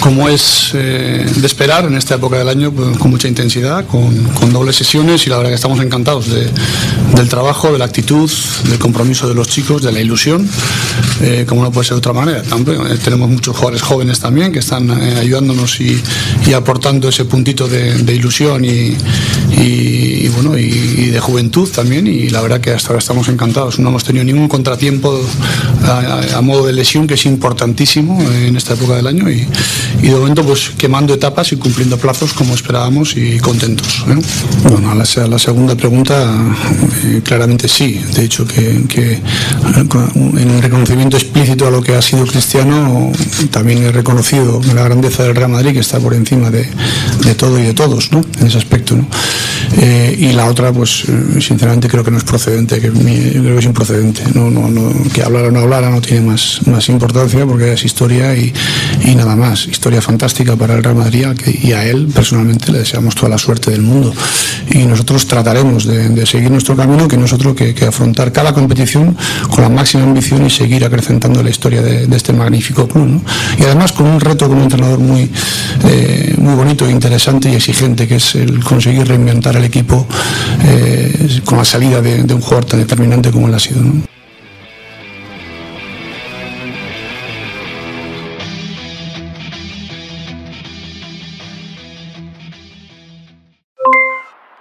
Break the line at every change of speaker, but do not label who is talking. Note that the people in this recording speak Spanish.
Como es eh, de esperar en esta época del año, pues, con mucha intensidad, con, dobles sesiones y la verdad que estamos encantados de- del trabajo, de la actitud, del compromiso de los chicos, de la ilusión, eh, como no puede ser de otra manera. También, eh, tenemos muchos jugadores jóvenes también que están ayudándonos y, aportando ese puntito de, ilusión y, bueno y, de juventud también y la verdad que hasta ahora estamos encantados. No hemos tenido ningún contratiempo a, a- a modo de lesión que es importantísimo en esta época del año y, y de momento pues quemando etapas y cumpliendo plazos como esperábamos y contentos. ¿eh? Bueno, a la, a la segunda pregunta eh, claramente sí. De hecho que, que, eh, en un reconocimiento explícito a lo que ha sido Cristiano también he reconocido la grandeza del Real Madrid que está por encima de, de todo y de todos ¿no? en ese aspecto. ¿no? Eh, y la otra pues eh, sinceramente creo que no es procedente, que yo creo que es improcedente. No, no, no, que hablara o no hablara no tiene más, más importancia porque es historia y, y nada más. Historia fantástica para el Real Madrid al y a él personalmente le deseamos toda la suerte del mundo. Y nosotros trataremos de, seguir nuestro camino, que nosotros que, que afrontar cada competición con la máxima ambición y seguir acrecentando la historia de, este magnífico club. Y además con un reto como entrenador muy, eh, muy bonito, interesante y exigente, que es el conseguir reinventar el equipo eh, con la salida de, un jugador tan determinante como él ha sido.